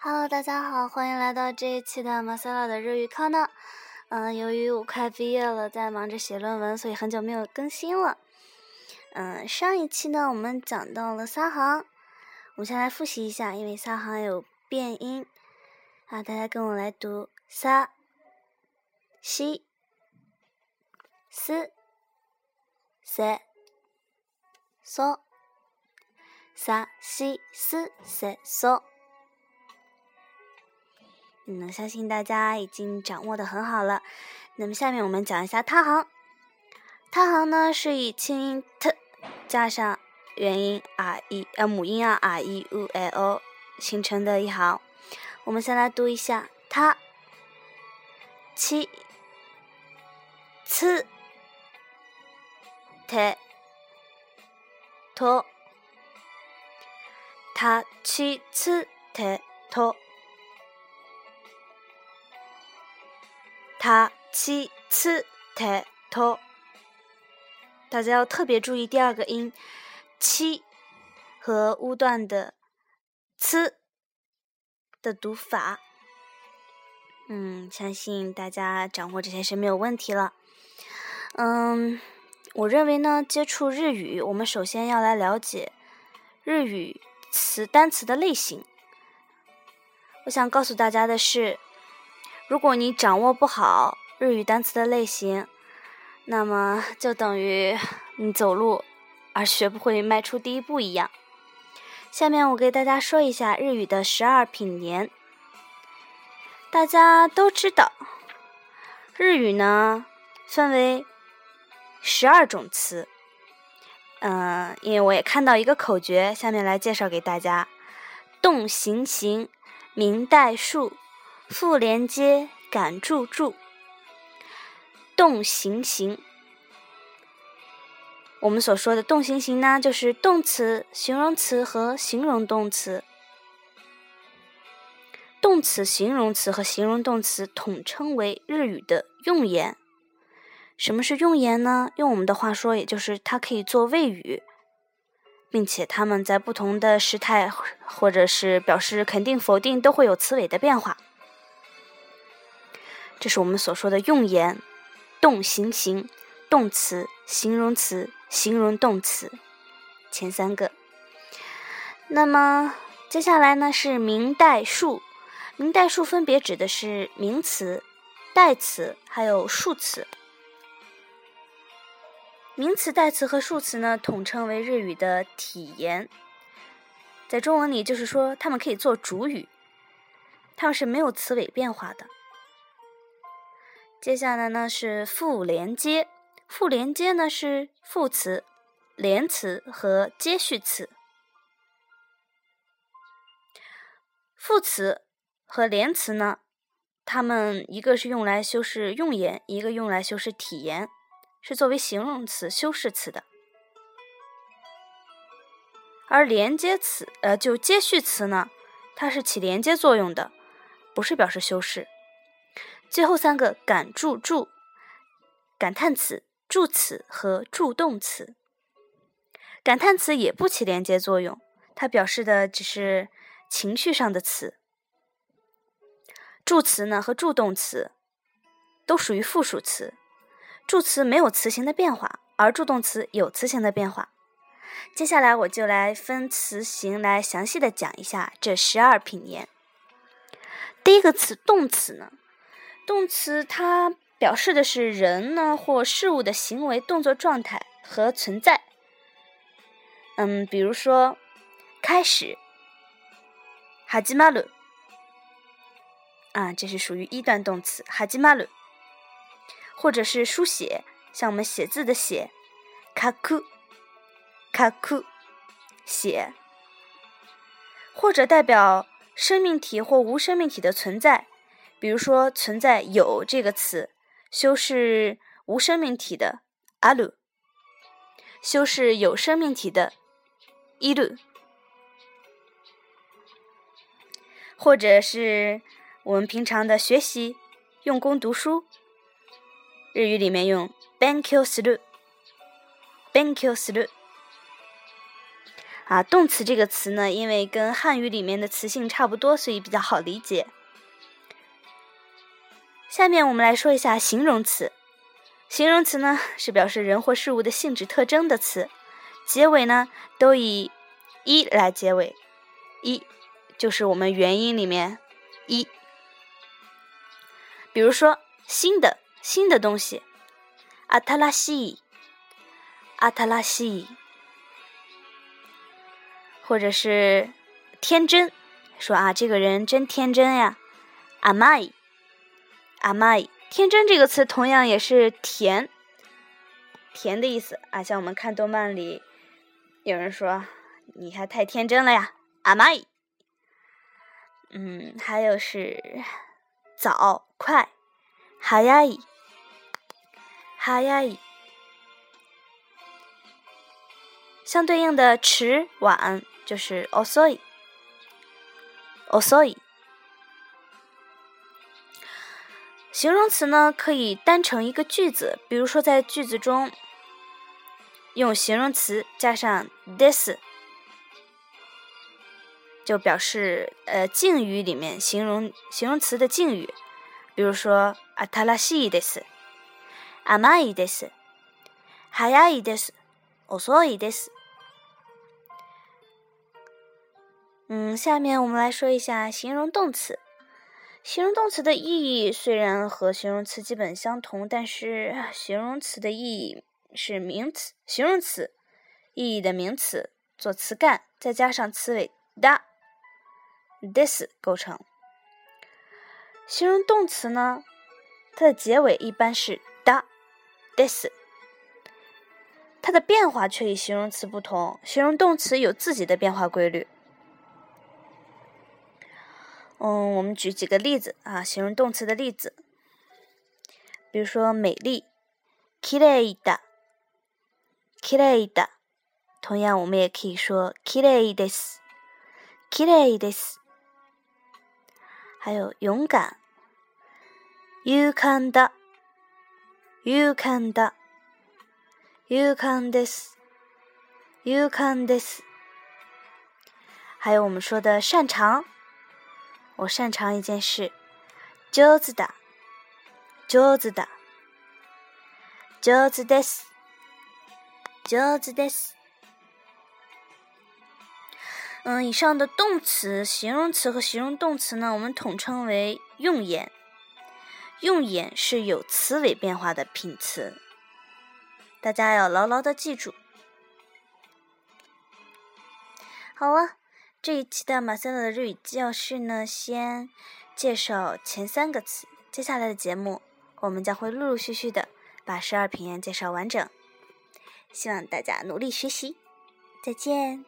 Hello，大家好，欢迎来到这一期的马塞拉的日语课呢。嗯，由于我快毕业了，在忙着写论文，所以很久没有更新了。嗯，上一期呢，我们讲到了三行，我们先来复习一下，因为三行有变音啊，大家跟我来读：三、西、四、塞、嗦、三、西、四、塞、嗦。嗯，相信大家已经掌握的很好了。那么下面我们讲一下他行。他行呢是以清音 t 加上元音 r e 呃母音啊 r e u l o 形成的一行。我们先来读一下他七次 t 托他七次 t 托。他七次抬头，大家要特别注意第二个音七和乌段的呲的读法。嗯，相信大家掌握这些是没有问题了。嗯，我认为呢，接触日语，我们首先要来了解日语词单词的类型。我想告诉大家的是。如果你掌握不好日语单词的类型，那么就等于你走路而学不会迈出第一步一样。下面我给大家说一下日语的十二品年。大家都知道，日语呢分为十二种词。嗯，因为我也看到一个口诀，下面来介绍给大家：动形形，明代数。复连接感注注，动形形。我们所说的动形形呢，就是动词、形容词和形容动词。动词、形容词和形容动词统称为日语的用言。什么是用言呢？用我们的话说，也就是它可以做谓语，并且它们在不同的时态或者是表示肯定、否定，都会有词尾的变化。这是我们所说的用言，动形形，动词、形容词、形容动词，前三个。那么接下来呢是名代数，名代数分别指的是名词、代词还有数词。名词、代词和数词呢统称为日语的体言，在中文里就是说它们可以做主语，它们是没有词尾变化的。接下来呢是复连接，复连接呢是副词、连词和接续词。副词和连词呢，它们一个是用来修饰用言，一个用来修饰体言，是作为形容词修饰词的。而连接词，呃，就接续词呢，它是起连接作用的，不是表示修饰。最后三个感助助，感叹词、助词和助动词。感叹词也不起连接作用，它表示的只是情绪上的词。助词呢和助动词都属于复数词，助词没有词形的变化，而助动词有词形的变化。接下来我就来分词形来详细的讲一下这十二品言。第一个词动词呢。动词它表示的是人呢或事物的行为、动作状态和存在。嗯，比如说开始，哈基马鲁，啊，这是属于一段动词，哈基马鲁，或者是书写，像我们写字的写，卡库，卡库，写，或者代表生命体或无生命体的存在。比如说，存在“有”这个词，修饰无生命体的阿鲁，修饰有生命体的伊鲁，或者是我们平常的学习、用功读书，日语里面用 “bankyo suru”，“bankyo suru”。啊，动词这个词呢，因为跟汉语里面的词性差不多，所以比较好理解。下面我们来说一下形容词。形容词呢，是表示人或事物的性质特征的词，结尾呢都以一来结尾，一就是我们元音里面一。比如说新的新的东西，阿塔拉西，阿塔拉西。或者是天真，说啊，这个人真天真呀。阿麦，阿麦，天真这个词同样也是甜，甜的意思啊。像我们看动漫里，有人说你还太天真了呀，阿麦。嗯，还有是早快，哈呀伊，哈呀伊。相对应的迟晚。就是 osoi，osoi。形容词呢可以单成一个句子，比如说在句子中用形容词加上 this，就表示呃敬语里面形容形容词的敬语，比如说 atarashi des，amai des，hayai des，osoi des。嗯，下面我们来说一下形容动词。形容动词的意义虽然和形容词基本相同，但是形容词的意义是名词，形容词意义的名词做词干，再加上词尾的 this 构成。形容动词呢，它的结尾一般是的 this，它的变化却与形容词不同。形容动词有自己的变化规律。嗯，我们举几个例子啊，形容动词的例子，比如说美丽，k i r e d a k i r e d a 同样我们也可以说 k i r e d e s k i r e d e s 还有勇敢，you can da you can da you can this you can this 还有我们说的擅长。我擅长一件事，上手だ，上手だ，上手です，上手です。嗯，以上的动词、形容词和形容动词呢，我们统称为用眼。用眼是有词尾变化的品词，大家要牢牢的记住。好了。 这一期的马赛洛的日语教室呢，先介绍前三个词。接下来的节目，我们将会陆陆续续的把十二平言介绍完整。希望大家努力学习，再见。